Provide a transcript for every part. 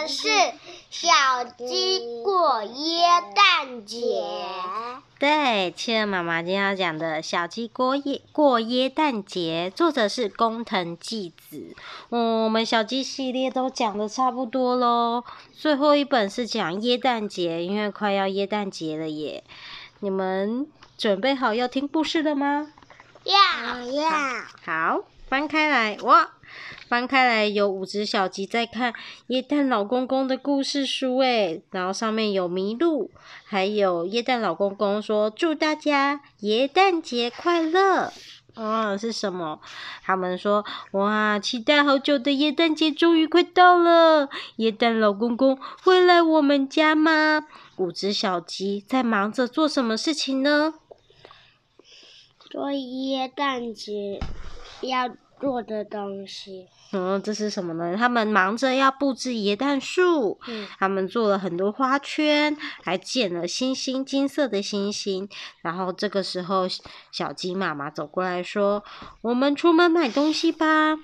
的是小鸡过耶诞节。对，企鹅妈妈今天要讲的《小鸡过耶过耶诞节》，作者是工藤纪子。嗯，我们小鸡系列都讲的差不多喽，最后一本是讲耶诞节，因为快要耶诞节了耶。你们准备好要听故事了吗？要要。好，翻开来，哇！翻开来有五只小鸡在看耶诞老公公的故事书诶，然后上面有麋鹿，还有耶诞老公公说祝大家耶诞节快乐。哦，是什么？他们说哇，期待好久的耶诞节终于快到了，耶诞老公公会来我们家吗？五只小鸡在忙着做什么事情呢？做耶诞节要做的东西。嗯，这是什么呢？他们忙着要布置椰蛋树，嗯，他们做了很多花圈，还建了星星，金色的星星。然后这个时候，小鸡妈妈走过来说：“我们出门买东西吧。”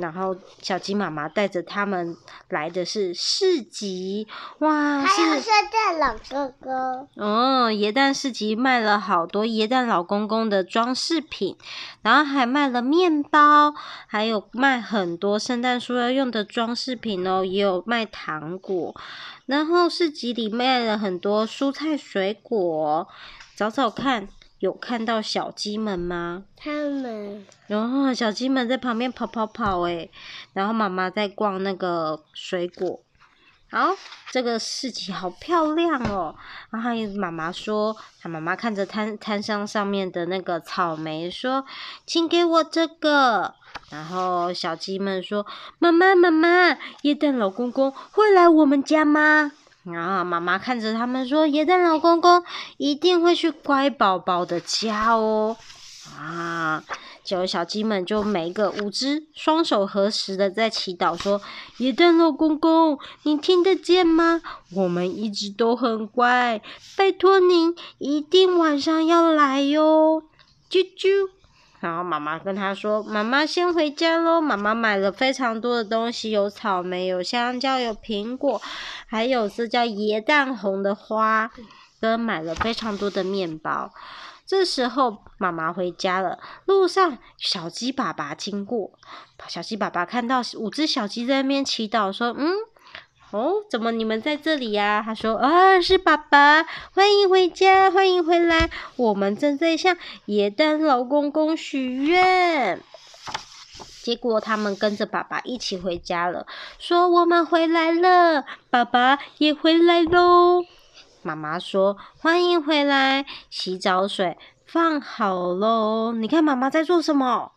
然后小鸡妈妈带着他们来的是市集，哇！还有圣诞老哥哥。哦，耶诞市集卖了好多耶诞老公公的装饰品，然后还卖了面包，还有卖很多圣诞树要用的装饰品哦，也有卖糖果。然后市集里卖了很多蔬菜水果，找找看。有看到小鸡们吗？他们，然后小鸡们在旁边跑跑跑诶，然后妈妈在逛那个水果。好，这个市集好漂亮哦。然后妈妈说，她妈妈看着摊摊上上面的那个草莓，说：“请给我这个。”然后小鸡们说：“妈妈，妈妈，耶诞老公公会来我们家吗？”然后妈妈看着他们说：“耶诞老公公一定会去乖宝宝的家哦。”啊，就小鸡们就每个五只双手合十的在祈祷说：“耶诞老公公，你听得见吗？我们一直都很乖，拜托您一定晚上要来哟。”啾啾。然后妈妈跟他说：“妈妈先回家喽。”妈妈买了非常多的东西，有草莓，有香蕉，有苹果，还有这叫椰蛋红的花，跟买了非常多的面包。这时候妈妈回家了，路上小鸡爸爸经过，小鸡爸爸看到五只小鸡在那边祈祷，说：“嗯。”哦，怎么你们在这里呀？他说：“啊，是爸爸，欢迎回家，欢迎回来。我们正在向耶诞老公公许愿。”结果他们跟着爸爸一起回家了，说：“我们回来了，爸爸也回来喽。”妈妈说：“欢迎回来，洗澡水放好喽。”你看妈妈在做什么？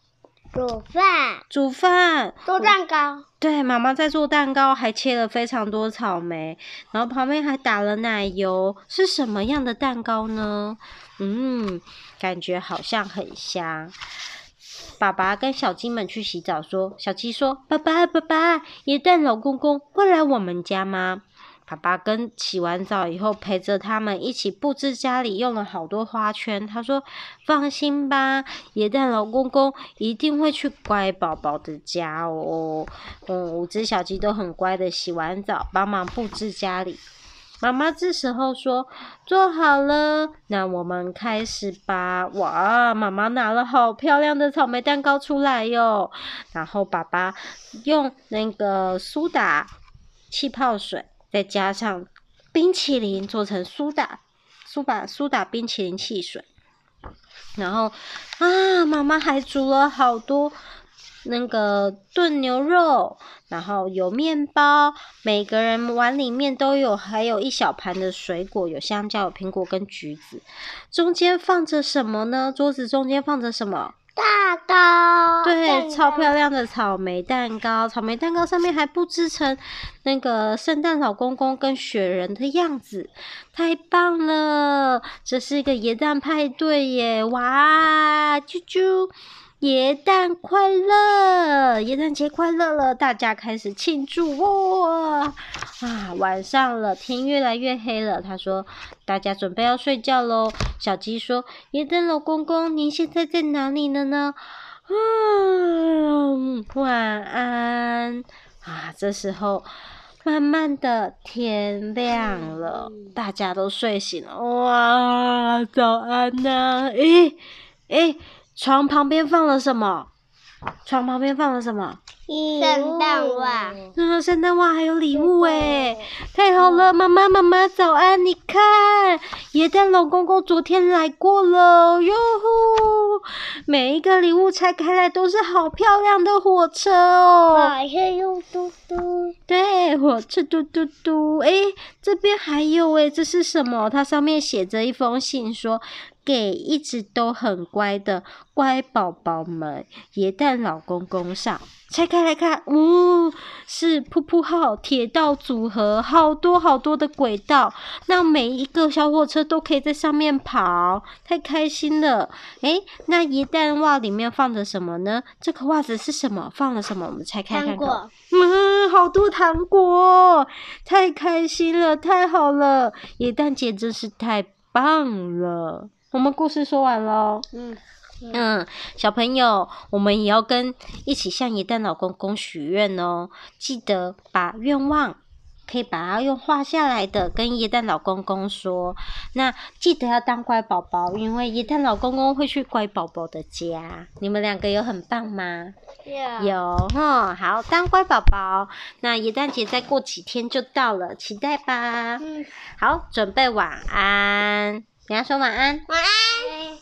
煮饭，煮饭，做蛋糕。对，妈妈在做蛋糕，还切了非常多草莓，然后旁边还打了奶油。是什么样的蛋糕呢？嗯，感觉好像很香。爸爸跟小鸡们去洗澡说，说小鸡说：“爸爸，爸爸，耶诞老公公会来我们家吗？”爸爸跟洗完澡以后，陪着他们一起布置家里，用了好多花圈。他说：“放心吧，野蛋老公公一定会去乖宝宝的家哦。”嗯，五只小鸡都很乖的洗完澡，帮忙布置家里。妈妈这时候说：“做好了，那我们开始吧。”哇，妈妈拿了好漂亮的草莓蛋糕出来哟。然后爸爸用那个苏打气泡水。再加上冰淇淋，做成苏打苏打苏打冰淇淋汽水，然后啊，妈妈还煮了好多那个炖牛肉，然后有面包，每个人碗里面都有，还有一小盘的水果，有香蕉、有苹果跟橘子，中间放着什么呢？桌子中间放着什么？蛋糕，对，超漂亮的草莓蛋糕，草莓蛋糕上面还布置成那个圣诞老公公跟雪人的样子，太棒了！这是一个元旦派对耶，哇，啾啾。耶诞快乐，耶诞节快乐了！大家开始庆祝哇！啊，晚上了，天越来越黑了。他说：“大家准备要睡觉喽。”小鸡说：“耶诞老公公，您现在在哪里了呢？”嗯，晚安。啊，这时候慢慢的天亮了，大家都睡醒了。哇，早安呐、啊！诶诶，床旁边放了什么？床旁边放了什么？圣诞袜。啊，圣诞袜还有礼物诶，太好了！妈妈妈妈早安！你看，耶诞老公公昨天来过了哟呼！每一个礼物拆开来都是好漂亮的火车哦。火车又嘟嘟。对，火车嘟嘟嘟。诶，这边还有诶，这是什么？它上面写着一封信说。给一直都很乖的乖宝宝们，耶诞老公公上，拆开来看，呜，是噗噗号铁道组合，好多好多的轨道，那每一个小火车都可以在上面跑，太开心了。诶，那耶诞袜里面放着什么呢？这个袜子是什么？放了什么？我们拆开看看。糖果。嗯，好多糖果，太开心了，太好了，耶诞节真是太棒了。我们故事说完喽。嗯嗯，小朋友，我们也要跟一起向耶诞老公公许愿哦。记得把愿望可以把它用画下来的跟耶诞老公公说。那记得要当乖宝宝，因为耶诞老公公会去乖宝宝的家。你们两个有很棒吗？Yeah. 有哈，好，当乖宝宝。那耶诞节再过几天就到了，期待吧。嗯，好，准备晚安。你要说晚安，晚安。